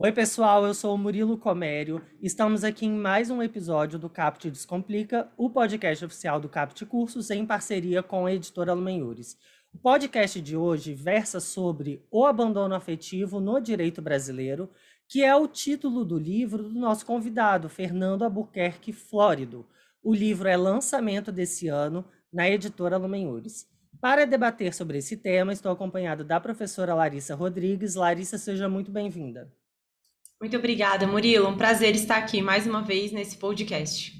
Oi, pessoal, eu sou o Murilo Comério. Estamos aqui em mais um episódio do Capt Descomplica, o podcast oficial do Capt Cursos em parceria com a editora Lumenhures. O podcast de hoje versa sobre o abandono afetivo no direito brasileiro, que é o título do livro do nosso convidado, Fernando Albuquerque Flórido. O livro é lançamento desse ano na editora Lumenhures. Para debater sobre esse tema, estou acompanhado da professora Larissa Rodrigues. Larissa, seja muito bem-vinda. Muito obrigada, Murilo. Um prazer estar aqui mais uma vez nesse podcast.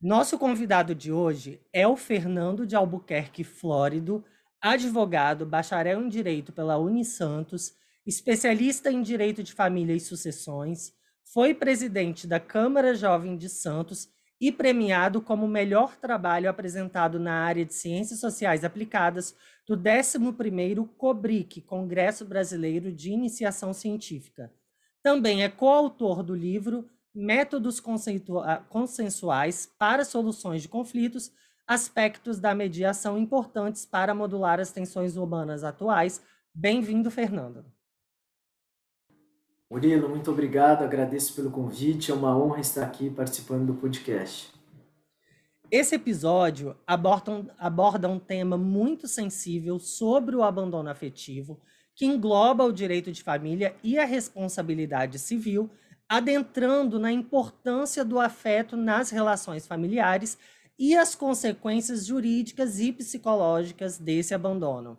Nosso convidado de hoje é o Fernando de Albuquerque Flórido, advogado, bacharel em Direito pela Unisantos, especialista em Direito de Família e Sucessões, foi presidente da Câmara Jovem de Santos e premiado como melhor trabalho apresentado na área de Ciências Sociais Aplicadas do 11º COBRIC, Congresso Brasileiro de Iniciação Científica. Também é coautor do livro Métodos ah, Consensuais para Soluções de Conflitos, aspectos da mediação importantes para modular as tensões humanas atuais. Bem-vindo, Fernando. Murilo, muito obrigado, agradeço pelo convite, é uma honra estar aqui participando do podcast. Esse episódio aborda um, aborda um tema muito sensível sobre o abandono afetivo, que engloba o direito de família e a responsabilidade civil, adentrando na importância do afeto nas relações familiares e as consequências jurídicas e psicológicas desse abandono.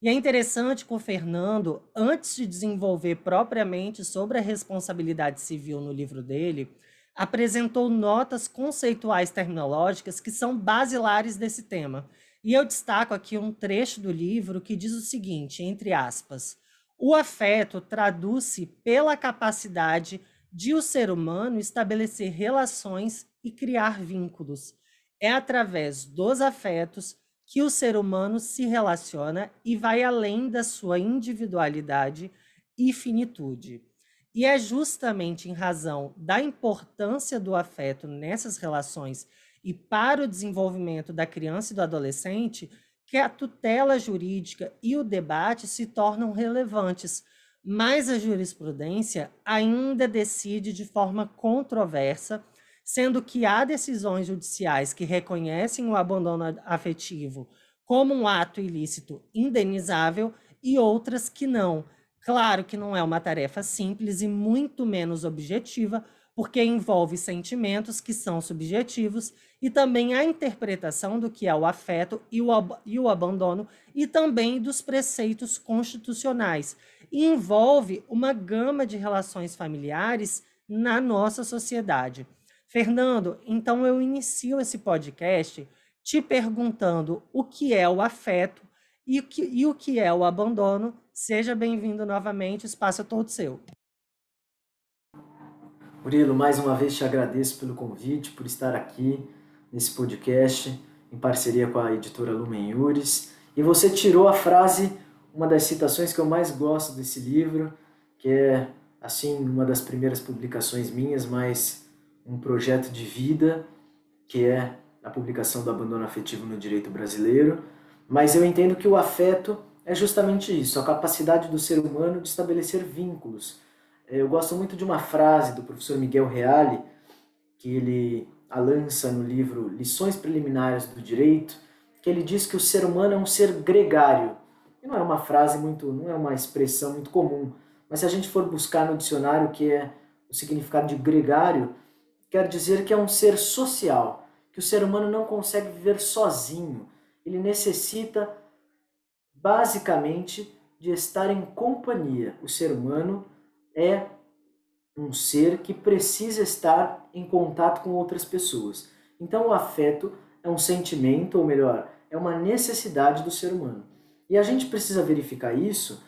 E é interessante que o Fernando, antes de desenvolver propriamente sobre a responsabilidade civil no livro dele, apresentou notas conceituais terminológicas que são basilares desse tema e eu destaco aqui um trecho do livro que diz o seguinte, entre aspas: o afeto traduz-se pela capacidade de o ser humano estabelecer relações e criar vínculos. É através dos afetos que o ser humano se relaciona e vai além da sua individualidade e finitude. E é justamente em razão da importância do afeto nessas relações e para o desenvolvimento da criança e do adolescente que a tutela jurídica e o debate se tornam relevantes, mas a jurisprudência ainda decide de forma controversa, sendo que há decisões judiciais que reconhecem o abandono afetivo como um ato ilícito indenizável e outras que não. Claro que não é uma tarefa simples e muito menos objetiva, porque envolve sentimentos que são subjetivos e também a interpretação do que é o afeto e o, e o abandono e também dos preceitos constitucionais. E envolve uma gama de relações familiares na nossa sociedade. Fernando, então eu inicio esse podcast te perguntando o que é o afeto e o que, e o que é o abandono. Seja bem-vindo novamente, o espaço é todo seu. Murilo, mais uma vez te agradeço pelo convite, por estar aqui nesse podcast em parceria com a editora Lumen Iures. E você tirou a frase, uma das citações que eu mais gosto desse livro, que é, assim, uma das primeiras publicações minhas, mas um projeto de vida, que é a publicação do abandono afetivo no direito brasileiro. Mas eu entendo que o afeto é justamente isso, a capacidade do ser humano de estabelecer vínculos eu gosto muito de uma frase do professor Miguel Reale, que ele a lança no livro Lições Preliminares do Direito, que ele diz que o ser humano é um ser gregário. E não é uma frase muito, não é uma expressão muito comum, mas se a gente for buscar no dicionário o que é o significado de gregário, quer dizer que é um ser social, que o ser humano não consegue viver sozinho. Ele necessita basicamente de estar em companhia. O ser humano é um ser que precisa estar em contato com outras pessoas. Então, o afeto é um sentimento, ou melhor, é uma necessidade do ser humano. E a gente precisa verificar isso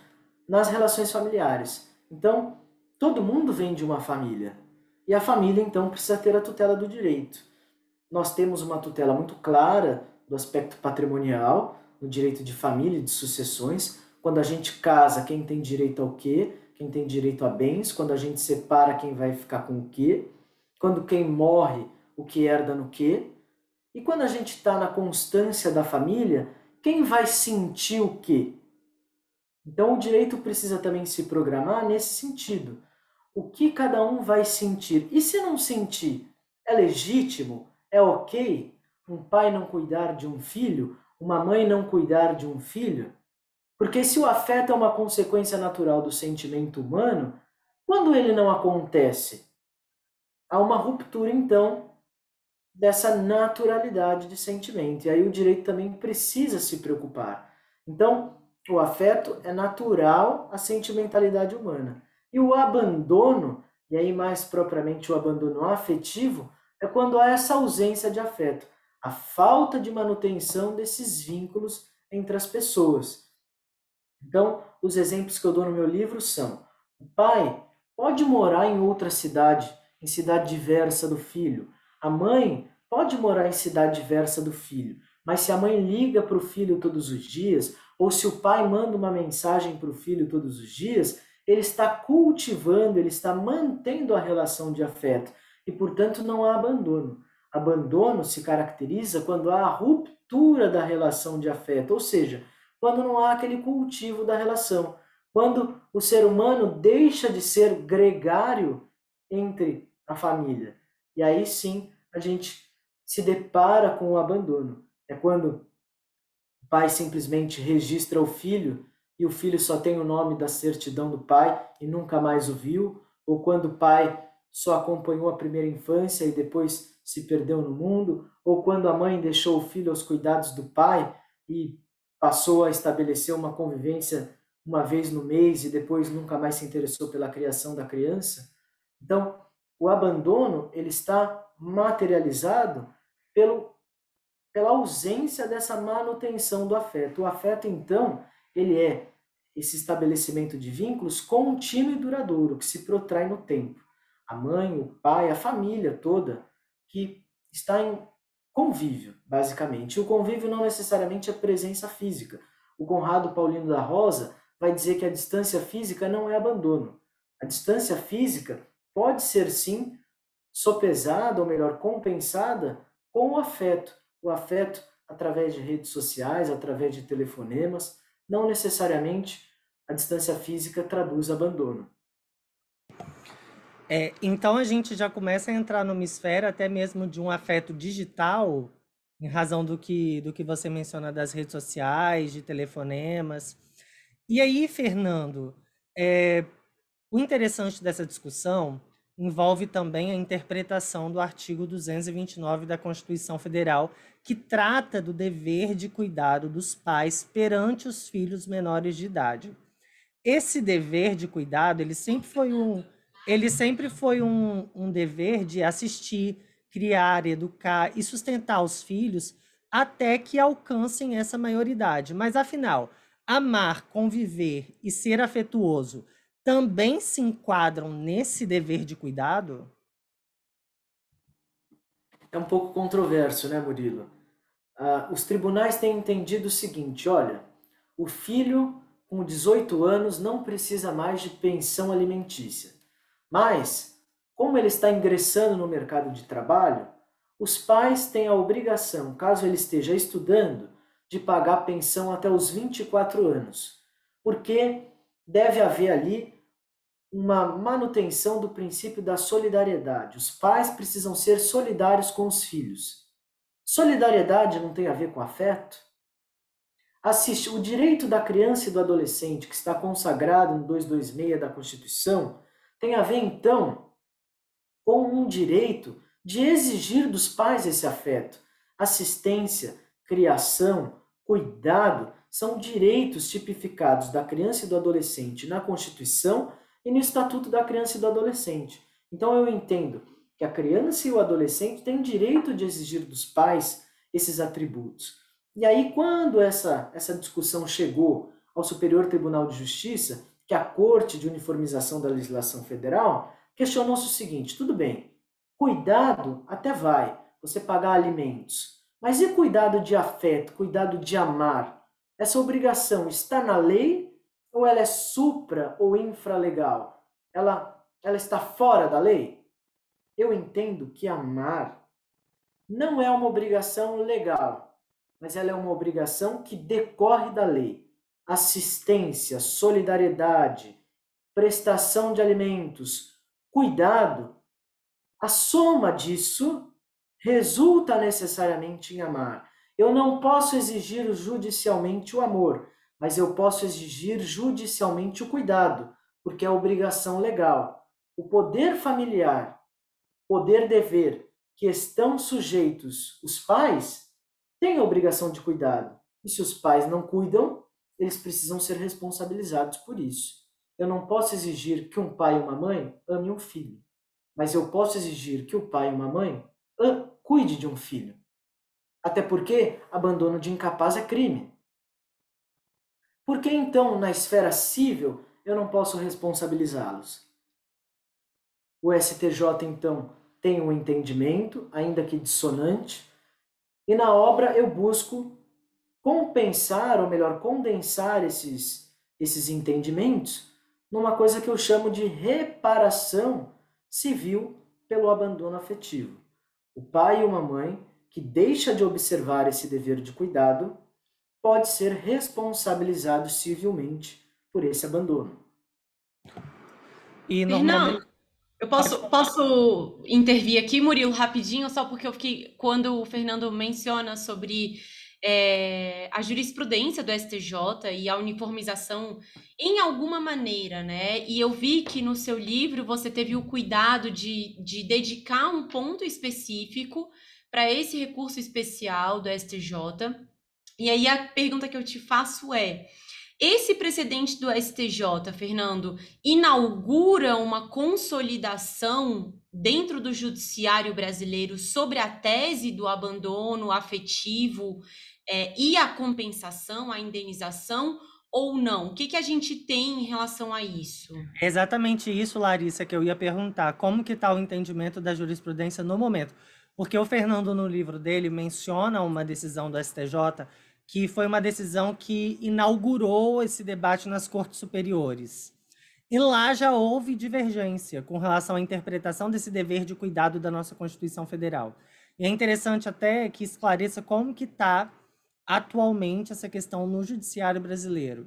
nas relações familiares. Então, todo mundo vem de uma família. E a família, então, precisa ter a tutela do direito. Nós temos uma tutela muito clara do aspecto patrimonial, no direito de família e de sucessões. Quando a gente casa, quem tem direito ao quê? Quem tem direito a bens, quando a gente separa quem vai ficar com o quê, quando quem morre, o que herda no quê, e quando a gente está na constância da família, quem vai sentir o quê? Então o direito precisa também se programar nesse sentido. o que cada um vai sentir. E se não sentir, é legítimo? É ok um pai não cuidar de um filho, uma mãe não cuidar de um filho? Porque se o afeto é uma consequência natural do sentimento humano, quando ele não acontece, há uma ruptura então dessa naturalidade de sentimento. E aí o direito também precisa se preocupar. Então, o afeto é natural à sentimentalidade humana. E o abandono, e aí mais propriamente o abandono afetivo, é quando há essa ausência de afeto, a falta de manutenção desses vínculos entre as pessoas. Então, os exemplos que eu dou no meu livro são: o pai pode morar em outra cidade, em cidade diversa do filho. A mãe pode morar em cidade diversa do filho. Mas se a mãe liga para o filho todos os dias, ou se o pai manda uma mensagem para o filho todos os dias, ele está cultivando, ele está mantendo a relação de afeto e, portanto, não há abandono. Abandono se caracteriza quando há a ruptura da relação de afeto, ou seja, quando não há aquele cultivo da relação, quando o ser humano deixa de ser gregário entre a família. E aí sim a gente se depara com o abandono. É quando o pai simplesmente registra o filho e o filho só tem o nome da certidão do pai e nunca mais o viu, ou quando o pai só acompanhou a primeira infância e depois se perdeu no mundo, ou quando a mãe deixou o filho aos cuidados do pai e passou a estabelecer uma convivência uma vez no mês e depois nunca mais se interessou pela criação da criança. Então, o abandono ele está materializado pelo, pela ausência dessa manutenção do afeto. O afeto, então, ele é esse estabelecimento de vínculos contínuo e duradouro, que se protrai no tempo. A mãe, o pai, a família toda, que está em convívio, basicamente. O convívio não necessariamente é presença física. O Conrado Paulino da Rosa vai dizer que a distância física não é abandono. A distância física pode ser sim sopesada, ou melhor, compensada com o afeto. O afeto através de redes sociais, através de telefonemas, não necessariamente a distância física traduz abandono. É, então a gente já começa a entrar numa esfera até mesmo de um afeto digital, em razão do que, do que você menciona das redes sociais, de telefonemas. E aí, Fernando, é, o interessante dessa discussão envolve também a interpretação do artigo 229 da Constituição Federal, que trata do dever de cuidado dos pais perante os filhos menores de idade. Esse dever de cuidado, ele sempre foi um, ele sempre foi um, um dever de assistir, criar, educar e sustentar os filhos até que alcancem essa maioridade. Mas afinal, amar, conviver e ser afetuoso também se enquadram nesse dever de cuidado? É um pouco controverso, né, Murilo? Ah, os tribunais têm entendido o seguinte: olha, o filho com 18 anos não precisa mais de pensão alimentícia. Mas, como ele está ingressando no mercado de trabalho, os pais têm a obrigação, caso ele esteja estudando, de pagar pensão até os 24 anos, porque deve haver ali uma manutenção do princípio da solidariedade. Os pais precisam ser solidários com os filhos. Solidariedade não tem a ver com afeto? Assiste, o direito da criança e do adolescente, que está consagrado no 226 da Constituição, tem a ver então com um direito de exigir dos pais esse afeto. Assistência, criação, cuidado são direitos tipificados da criança e do adolescente na Constituição e no Estatuto da Criança e do Adolescente. Então eu entendo que a criança e o adolescente têm direito de exigir dos pais esses atributos. E aí, quando essa, essa discussão chegou ao Superior Tribunal de Justiça, que a Corte de Uniformização da Legislação Federal, questionou-se o seguinte: tudo bem, cuidado até vai, você pagar alimentos, mas e cuidado de afeto, cuidado de amar? Essa obrigação está na lei ou ela é supra ou infralegal? Ela, ela está fora da lei? Eu entendo que amar não é uma obrigação legal, mas ela é uma obrigação que decorre da lei. Assistência, solidariedade, prestação de alimentos, cuidado, a soma disso resulta necessariamente em amar. Eu não posso exigir judicialmente o amor, mas eu posso exigir judicialmente o cuidado, porque é obrigação legal. O poder familiar, poder-dever, que estão sujeitos os pais, têm a obrigação de cuidado. E se os pais não cuidam, eles precisam ser responsabilizados por isso. Eu não posso exigir que um pai e uma mãe ame um filho, mas eu posso exigir que o pai e uma mãe cuide de um filho. Até porque abandono de incapaz é crime. Por que então, na esfera civil, eu não posso responsabilizá-los? O STJ, então, tem um entendimento, ainda que dissonante, e na obra eu busco compensar, ou melhor, condensar esses, esses entendimentos numa coisa que eu chamo de reparação civil pelo abandono afetivo. O pai e uma mãe que deixa de observar esse dever de cuidado pode ser responsabilizado civilmente por esse abandono. E normalmente... Não, eu posso, posso intervir aqui, Murilo, rapidinho, só porque eu fiquei. Quando o Fernando menciona sobre é, a jurisprudência do STJ e a uniformização em alguma maneira, né? E eu vi que no seu livro você teve o cuidado de, de dedicar um ponto específico para esse recurso especial do STJ. E aí a pergunta que eu te faço é. Esse precedente do STJ, Fernando, inaugura uma consolidação dentro do judiciário brasileiro sobre a tese do abandono afetivo é, e a compensação, a indenização, ou não? O que, que a gente tem em relação a isso? Exatamente isso, Larissa, que eu ia perguntar. Como que está o entendimento da jurisprudência no momento? Porque o Fernando, no livro dele, menciona uma decisão do STJ que foi uma decisão que inaugurou esse debate nas cortes superiores. E lá já houve divergência com relação à interpretação desse dever de cuidado da nossa Constituição Federal. E é interessante até que esclareça como que está atualmente essa questão no judiciário brasileiro?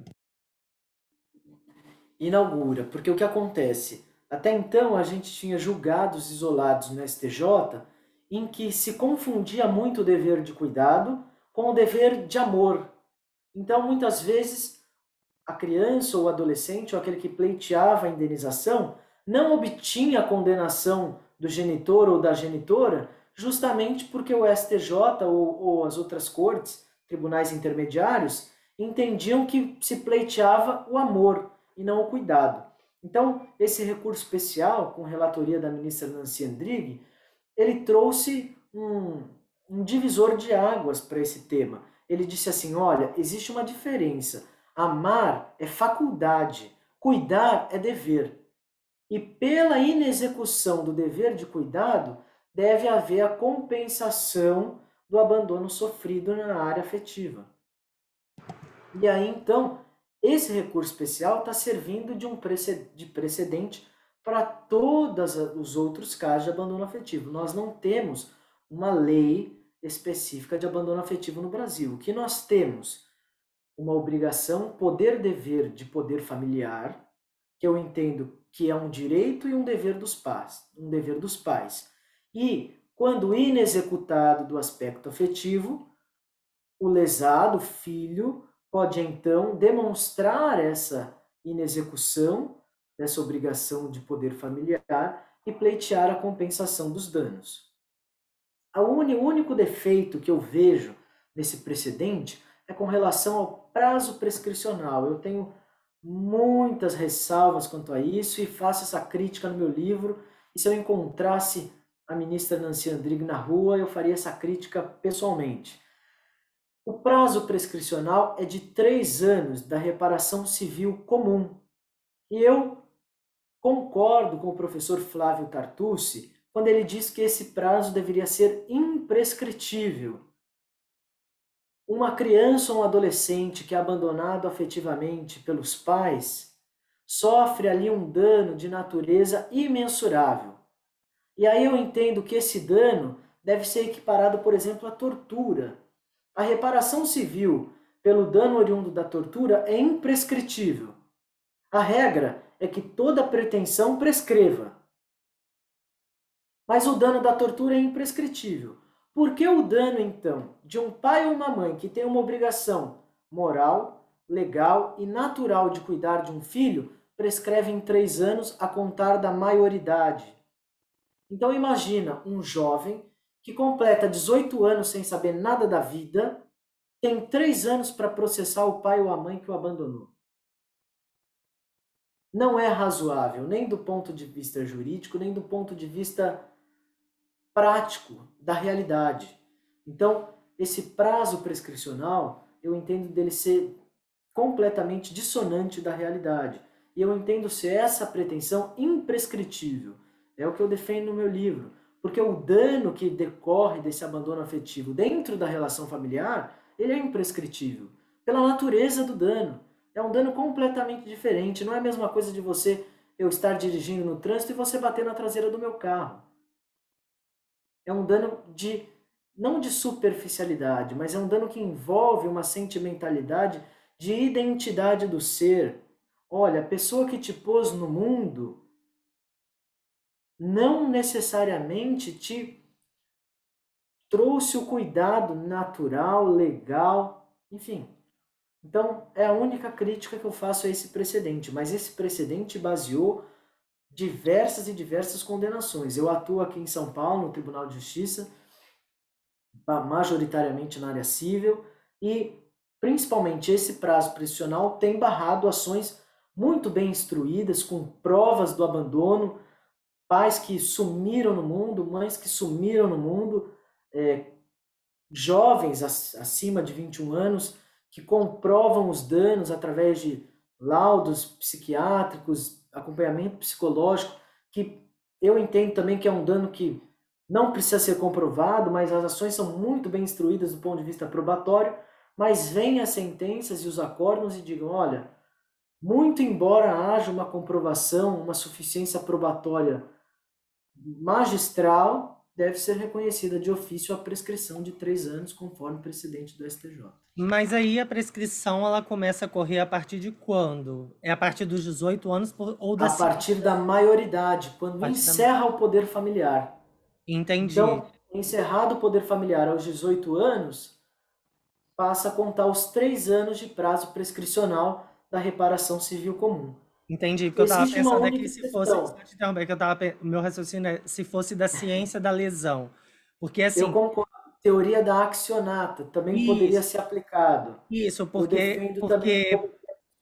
Inaugura, porque o que acontece? Até então a gente tinha julgados isolados no STJ em que se confundia muito o dever de cuidado com o dever de amor. Então, muitas vezes, a criança ou o adolescente ou aquele que pleiteava a indenização não obtinha a condenação do genitor ou da genitora justamente porque o STJ ou, ou as outras cortes tribunais intermediários entendiam que se pleiteava o amor e não o cuidado. Então, esse recurso especial, com relatoria da ministra Nancy Andrighi, ele trouxe um, um divisor de águas para esse tema. Ele disse assim: olha, existe uma diferença. Amar é faculdade, cuidar é dever. E pela inexecução do dever de cuidado, deve haver a compensação do abandono sofrido na área afetiva. E aí, então, esse recurso especial está servindo de um de precedente para todos os outros casos de abandono afetivo. Nós não temos uma lei específica de abandono afetivo no Brasil. O que nós temos? Uma obrigação, poder-dever de poder familiar, que eu entendo que é um direito e um dever dos pais, um dever dos pais. E quando inexecutado do aspecto afetivo, o lesado, o filho, pode então demonstrar essa inexecução dessa obrigação de poder familiar e pleitear a compensação dos danos. O único defeito que eu vejo nesse precedente é com relação ao prazo prescricional. Eu tenho muitas ressalvas quanto a isso e faço essa crítica no meu livro. E se eu encontrasse a ministra Nancy Andrighi na rua, eu faria essa crítica pessoalmente. O prazo prescricional é de três anos da reparação civil comum. E eu concordo com o professor Flávio Tartucci quando ele diz que esse prazo deveria ser imprescritível. Uma criança ou um adolescente que é abandonado afetivamente pelos pais sofre ali um dano de natureza imensurável. E aí eu entendo que esse dano deve ser equiparado, por exemplo, à tortura. A reparação civil pelo dano oriundo da tortura é imprescritível. A regra é que toda pretensão prescreva. Mas o dano da tortura é imprescritível. Por que o dano, então, de um pai ou uma mãe que tem uma obrigação moral, legal e natural de cuidar de um filho prescreve em três anos a contar da maioridade? Então imagina um jovem que completa 18 anos sem saber nada da vida, tem três anos para processar o pai ou a mãe que o abandonou. Não é razoável, nem do ponto de vista jurídico, nem do ponto de vista prático da realidade. Então, esse prazo prescricional, eu entendo dele ser completamente dissonante da realidade. E eu entendo ser essa pretensão imprescritível. É o que eu defendo no meu livro. Porque o dano que decorre desse abandono afetivo dentro da relação familiar, ele é imprescritível. Pela natureza do dano. É um dano completamente diferente. Não é a mesma coisa de você, eu estar dirigindo no trânsito e você bater na traseira do meu carro. É um dano de, não de superficialidade, mas é um dano que envolve uma sentimentalidade de identidade do ser. Olha, a pessoa que te pôs no mundo não necessariamente te trouxe o cuidado natural, legal, enfim. Então, é a única crítica que eu faço a esse precedente, mas esse precedente baseou diversas e diversas condenações. Eu atuo aqui em São Paulo, no Tribunal de Justiça, majoritariamente na área civil, e principalmente esse prazo prescricional tem barrado ações muito bem instruídas, com provas do abandono, pais que sumiram no mundo, mães que sumiram no mundo, é, jovens acima de 21 anos que comprovam os danos através de laudos psiquiátricos, acompanhamento psicológico, que eu entendo também que é um dano que não precisa ser comprovado, mas as ações são muito bem instruídas do ponto de vista probatório, mas vêm as sentenças e os acordos e digam, olha, muito embora haja uma comprovação, uma suficiência probatória magistral deve ser reconhecida de ofício a prescrição de três anos, conforme o precedente do STJ. Mas aí a prescrição ela começa a correr a partir de quando? É a partir dos 18 anos ou da A partir da maioridade, quando encerra da... o poder familiar. Entendi. Então, encerrado o poder familiar aos 18 anos, passa a contar os três anos de prazo prescricional da reparação civil comum. Entendi, porque Existe eu estava pensando aqui se fosse. que eu tava, meu raciocínio é se fosse da ciência da lesão. Porque assim. Eu concordo. Teoria da accionata também isso, poderia ser aplicado. Isso, porque. porque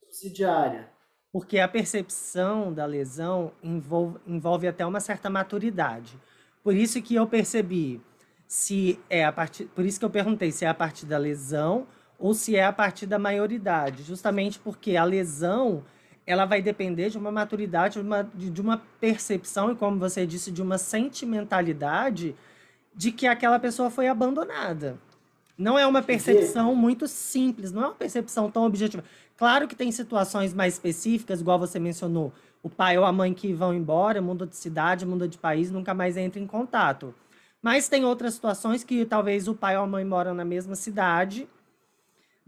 subsidiária. Porque a percepção da lesão envolve, envolve até uma certa maturidade. Por isso que eu percebi se é a partir. Por isso que eu perguntei se é a partir da lesão ou se é a partir da maioridade. Justamente porque a lesão ela vai depender de uma maturidade, de uma, de uma percepção e, como você disse, de uma sentimentalidade de que aquela pessoa foi abandonada. Não é uma percepção muito simples, não é uma percepção tão objetiva. Claro que tem situações mais específicas, igual você mencionou, o pai ou a mãe que vão embora, muda de cidade, muda de país, nunca mais entra em contato. Mas tem outras situações que talvez o pai ou a mãe moram na mesma cidade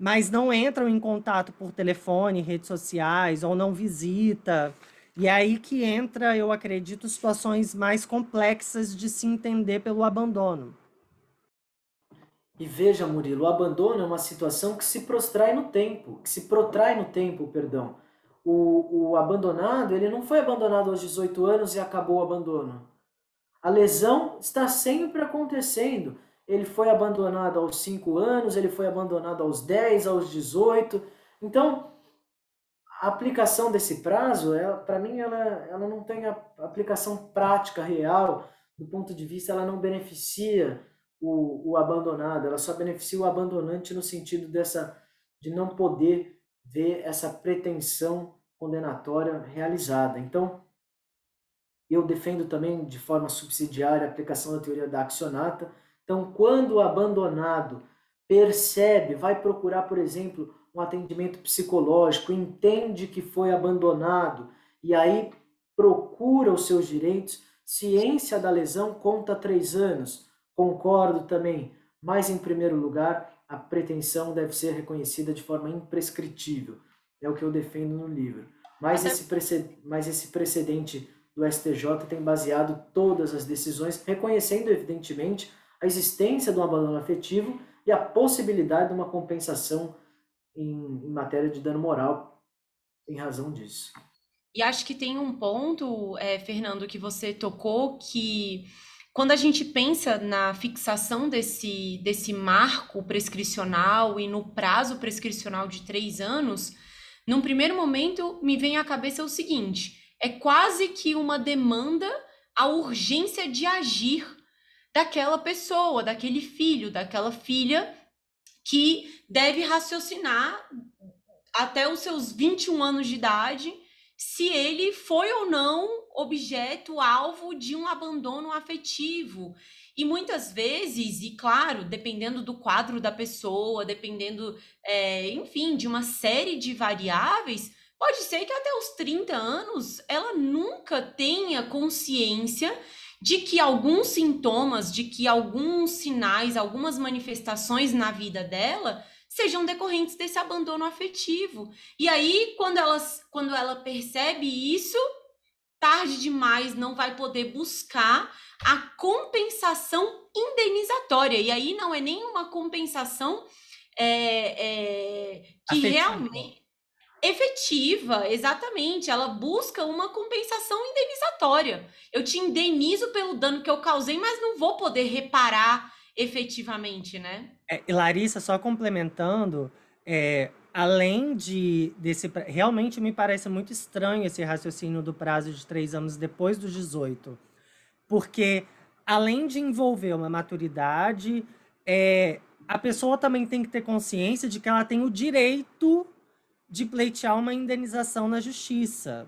mas não entram em contato por telefone, redes sociais, ou não visita. E é aí que entra, eu acredito, situações mais complexas de se entender pelo abandono. E veja, Murilo, o abandono é uma situação que se prostrai no tempo, que se protrai no tempo, perdão. O, o abandonado, ele não foi abandonado aos 18 anos e acabou o abandono. A lesão está sempre acontecendo ele foi abandonado aos 5 anos, ele foi abandonado aos 10, aos 18. Então, a aplicação desse prazo, para mim, ela, ela não tem a aplicação prática, real, do ponto de vista, ela não beneficia o, o abandonado, ela só beneficia o abandonante no sentido dessa de não poder ver essa pretensão condenatória realizada. Então, eu defendo também de forma subsidiária a aplicação da teoria da accionata, então, quando o abandonado percebe, vai procurar, por exemplo, um atendimento psicológico, entende que foi abandonado e aí procura os seus direitos, ciência da lesão conta três anos. Concordo também, mas em primeiro lugar, a pretensão deve ser reconhecida de forma imprescritível. É o que eu defendo no livro. Mas esse, mas esse precedente do STJ tem baseado todas as decisões, reconhecendo, evidentemente, a existência de um abandono afetivo e a possibilidade de uma compensação em, em matéria de dano moral em razão disso. E acho que tem um ponto, é, Fernando, que você tocou, que quando a gente pensa na fixação desse, desse marco prescricional e no prazo prescricional de três anos, num primeiro momento me vem à cabeça o seguinte: é quase que uma demanda à urgência de agir daquela pessoa, daquele filho, daquela filha que deve raciocinar até os seus 21 anos de idade se ele foi ou não objeto, alvo de um abandono afetivo. E muitas vezes, e claro, dependendo do quadro da pessoa, dependendo, é, enfim, de uma série de variáveis, pode ser que até os 30 anos ela nunca tenha consciência de que alguns sintomas, de que alguns sinais, algumas manifestações na vida dela sejam decorrentes desse abandono afetivo. E aí, quando, elas, quando ela percebe isso, tarde demais não vai poder buscar a compensação indenizatória. E aí não é nenhuma compensação é, é, que Afetiva. realmente. Efetiva, exatamente. Ela busca uma compensação indenizatória. Eu te indenizo pelo dano que eu causei, mas não vou poder reparar efetivamente, né? É, Larissa, só complementando, é, além de desse. Realmente me parece muito estranho esse raciocínio do prazo de três anos depois dos 18. Porque, além de envolver uma maturidade, é, a pessoa também tem que ter consciência de que ela tem o direito de pleitear uma indenização na justiça.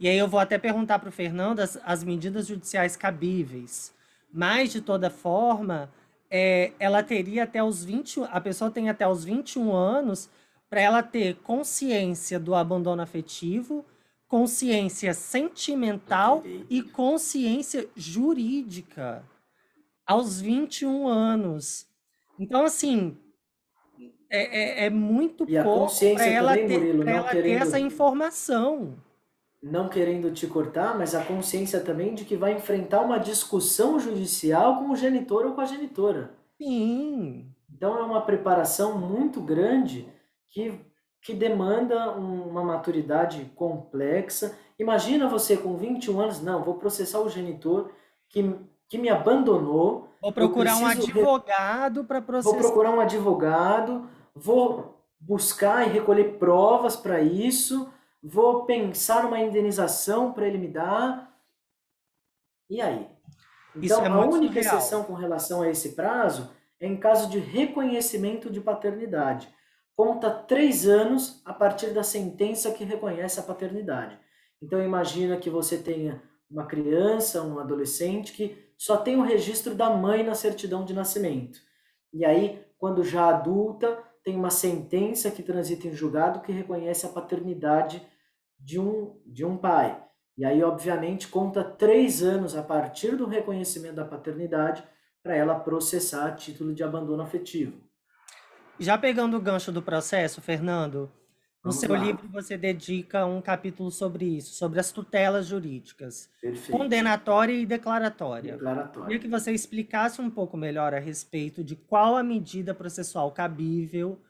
E aí eu vou até perguntar para o Fernando as, as medidas judiciais cabíveis. Mas, de toda forma, é, ela teria até os 20, a pessoa tem até os 21 anos para ela ter consciência do abandono afetivo, consciência sentimental e consciência jurídica aos 21 anos. Então, assim, é, é, é muito e pouco para ela, também, ter, Murilo, ela querendo... ter essa informação não querendo te cortar, mas a consciência também de que vai enfrentar uma discussão judicial com o genitor ou com a genitora. Sim. Então é uma preparação muito grande que, que demanda uma maturidade complexa. Imagina você com 21 anos, não, vou processar o genitor que, que me abandonou. Vou procurar um advogado para processar. Vou procurar um advogado, vou buscar e recolher provas para isso vou pensar uma indenização para ele me dar. E aí? Então, é a única surreal. exceção com relação a esse prazo é em caso de reconhecimento de paternidade. Conta três anos a partir da sentença que reconhece a paternidade. Então, imagina que você tenha uma criança, um adolescente que só tem o registro da mãe na certidão de nascimento. E aí, quando já adulta, tem uma sentença que transita em julgado que reconhece a paternidade de um, de um pai. E aí, obviamente, conta três anos a partir do reconhecimento da paternidade para ela processar título de abandono afetivo. Já pegando o gancho do processo, Fernando, no Vamos seu lá. livro você dedica um capítulo sobre isso, sobre as tutelas jurídicas, Perfeito. condenatória e declaratória. Declaratória. Queria que você explicasse um pouco melhor a respeito de qual a medida processual cabível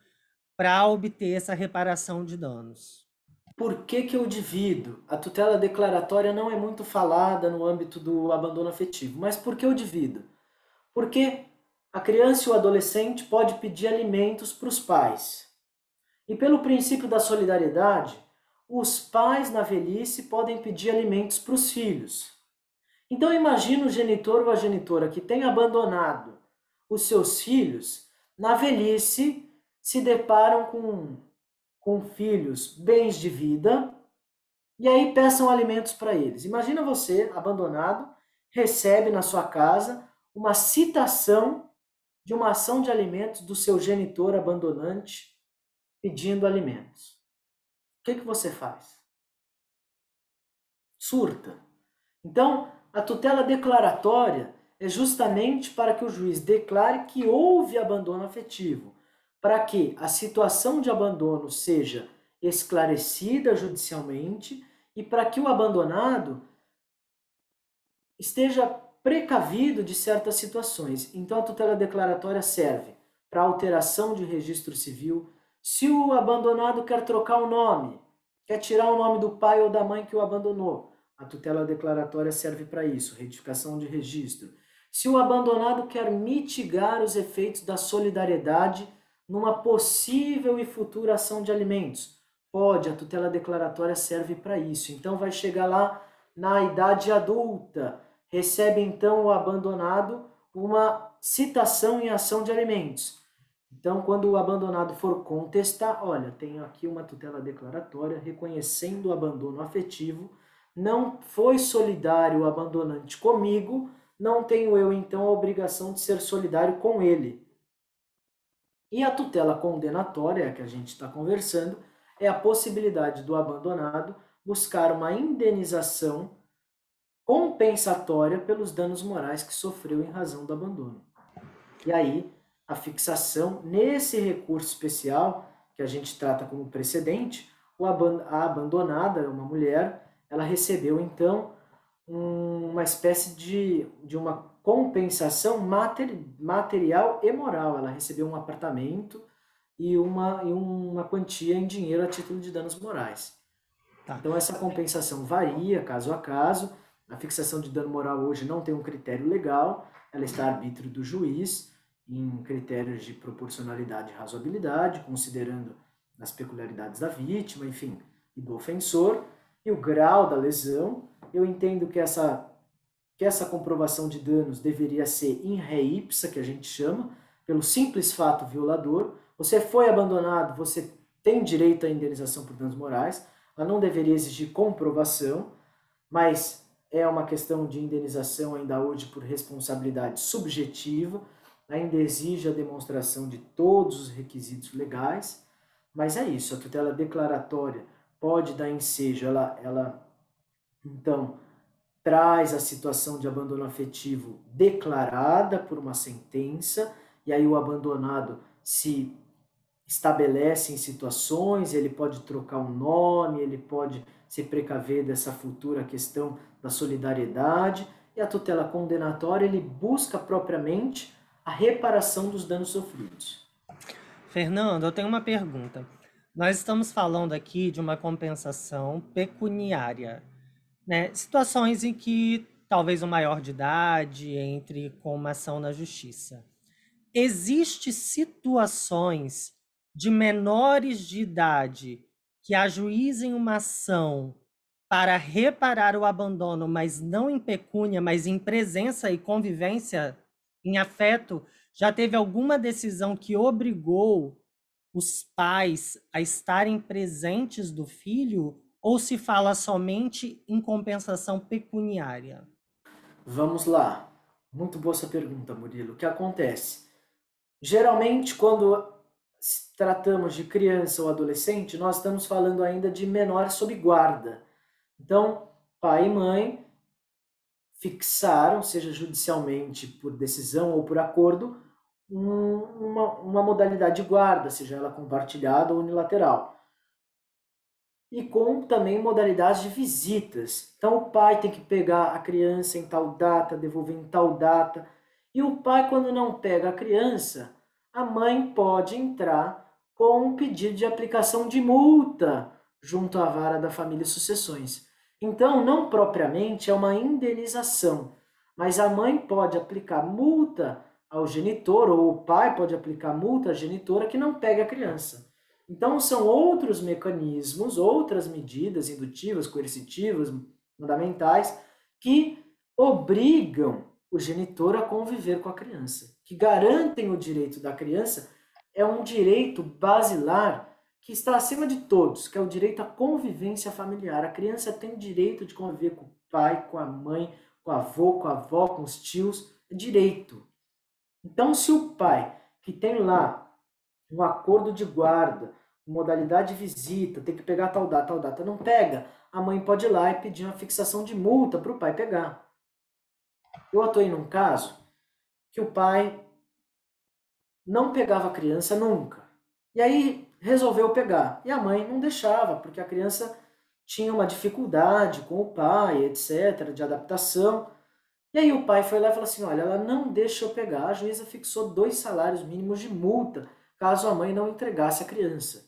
para obter essa reparação de danos. Por que, que eu divido? A tutela declaratória não é muito falada no âmbito do abandono afetivo, mas por que eu divido? Porque a criança e o adolescente pode pedir alimentos para os pais. E pelo princípio da solidariedade, os pais na velhice podem pedir alimentos para os filhos. Então imagina o genitor ou a genitora que tem abandonado os seus filhos, na velhice se deparam com com filhos bens de vida e aí peçam alimentos para eles. Imagina você, abandonado, recebe na sua casa uma citação de uma ação de alimentos do seu genitor abandonante pedindo alimentos. O que, que você faz? Surta. Então, a tutela declaratória é justamente para que o juiz declare que houve abandono afetivo para que a situação de abandono seja esclarecida judicialmente e para que o abandonado esteja precavido de certas situações. Então a tutela declaratória serve para alteração de registro civil. Se o abandonado quer trocar o nome, quer tirar o nome do pai ou da mãe que o abandonou, a tutela declaratória serve para isso, retificação de registro. Se o abandonado quer mitigar os efeitos da solidariedade numa possível e futura ação de alimentos, pode, a tutela declaratória serve para isso. Então vai chegar lá na idade adulta, recebe então o abandonado uma citação em ação de alimentos. Então, quando o abandonado for contestar, olha, tenho aqui uma tutela declaratória reconhecendo o abandono afetivo, não foi solidário o abandonante comigo, não tenho eu então a obrigação de ser solidário com ele. E a tutela condenatória, que a gente está conversando, é a possibilidade do abandonado buscar uma indenização compensatória pelos danos morais que sofreu em razão do abandono. E aí, a fixação, nesse recurso especial, que a gente trata como precedente, a abandonada, uma mulher, ela recebeu então uma espécie de, de uma compensação material e moral. Ela recebeu um apartamento e uma, e uma quantia em dinheiro a título de danos morais. Tá. Então essa compensação varia caso a caso. A fixação de dano moral hoje não tem um critério legal, ela está a arbítrio do juiz em critérios de proporcionalidade e razoabilidade, considerando as peculiaridades da vítima, enfim, e do ofensor, e o grau da lesão. Eu entendo que essa, que essa comprovação de danos deveria ser in re ipsa, que a gente chama, pelo simples fato violador. Você foi abandonado, você tem direito à indenização por danos morais, ela não deveria exigir comprovação, mas é uma questão de indenização ainda hoje por responsabilidade subjetiva, ainda exige a demonstração de todos os requisitos legais, mas é isso, a tutela declaratória pode dar ensejo, ela, ela então traz a situação de abandono afetivo declarada por uma sentença, e aí o abandonado se estabelece em situações, ele pode trocar um nome, ele pode se precaver dessa futura questão da solidariedade, e a tutela condenatória ele busca propriamente a reparação dos danos sofridos. Fernando, eu tenho uma pergunta. Nós estamos falando aqui de uma compensação pecuniária, né? Situações em que talvez o maior de idade entre com uma ação na justiça. Existem situações de menores de idade que ajuizem uma ação para reparar o abandono, mas não em pecúnia, mas em presença e convivência, em afeto, já teve alguma decisão que obrigou os pais a estarem presentes do filho ou se fala somente em compensação pecuniária? Vamos lá. Muito boa essa pergunta, Murilo. O que acontece? Geralmente, quando tratamos de criança ou adolescente, nós estamos falando ainda de menores sob guarda. Então, pai e mãe fixaram, seja judicialmente por decisão ou por acordo, um, uma, uma modalidade de guarda, seja ela compartilhada ou unilateral. E com também modalidades de visitas. Então, o pai tem que pegar a criança em tal data, devolver em tal data. E o pai, quando não pega a criança, a mãe pode entrar com um pedido de aplicação de multa junto à vara da família e sucessões. Então, não propriamente é uma indenização, mas a mãe pode aplicar multa ao genitor ou o pai pode aplicar multa à genitora que não pega a criança. Então, são outros mecanismos, outras medidas indutivas, coercitivas, fundamentais, que obrigam o genitor a conviver com a criança, que garantem o direito da criança, é um direito basilar que está acima de todos, que é o direito à convivência familiar. A criança tem direito de conviver com o pai, com a mãe, com o avô, com a avó, com os tios, é direito. Então, se o pai que tem lá um acordo de guarda, modalidade de visita, tem que pegar tal data, tal data, não pega, a mãe pode ir lá e pedir uma fixação de multa para o pai pegar. Eu atuei num caso que o pai não pegava a criança nunca. E aí resolveu pegar. E a mãe não deixava, porque a criança tinha uma dificuldade com o pai, etc., de adaptação. E aí o pai foi lá e falou assim: olha, ela não deixa eu pegar. A juíza fixou dois salários mínimos de multa caso a mãe não entregasse a criança,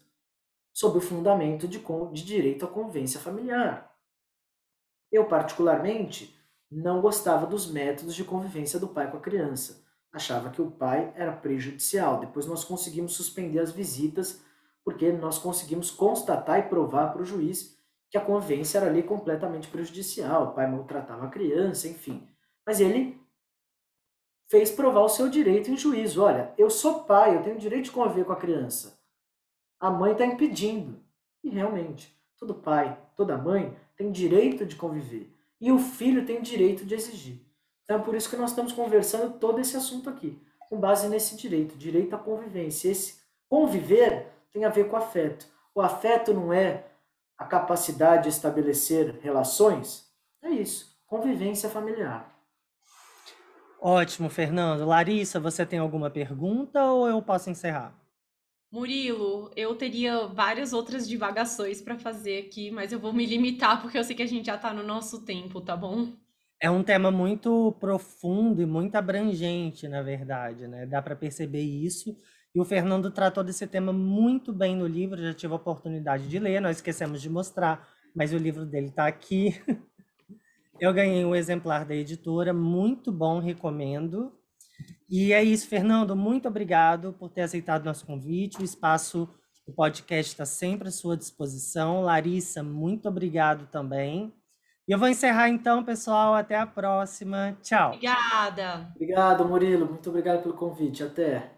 sob o fundamento de, de direito à convivência familiar. Eu, particularmente, não gostava dos métodos de convivência do pai com a criança. Achava que o pai era prejudicial. Depois nós conseguimos suspender as visitas porque nós conseguimos constatar e provar para o juiz que a convivência era ali completamente prejudicial, o pai maltratava a criança, enfim. Mas ele fez provar o seu direito em juízo. Olha, eu sou pai, eu tenho direito de conviver com a criança. A mãe está impedindo. E realmente, todo pai, toda mãe tem direito de conviver. E o filho tem direito de exigir. Então é por isso que nós estamos conversando todo esse assunto aqui, com base nesse direito, direito à convivência. Esse conviver tem a ver com afeto. O afeto não é a capacidade de estabelecer relações? É isso, convivência familiar. Ótimo, Fernando. Larissa, você tem alguma pergunta ou eu posso encerrar? Murilo, eu teria várias outras divagações para fazer aqui, mas eu vou me limitar porque eu sei que a gente já está no nosso tempo, tá bom? É um tema muito profundo e muito abrangente, na verdade, né? Dá para perceber isso. E o Fernando tratou desse tema muito bem no livro, já tive a oportunidade de ler, nós esquecemos de mostrar, mas o livro dele está aqui. Eu ganhei um exemplar da editora, muito bom, recomendo. E é isso, Fernando, muito obrigado por ter aceitado nosso convite. O espaço, o podcast está sempre à sua disposição. Larissa, muito obrigado também. E eu vou encerrar então, pessoal. Até a próxima. Tchau. Obrigada. Obrigado, Murilo. Muito obrigado pelo convite. Até.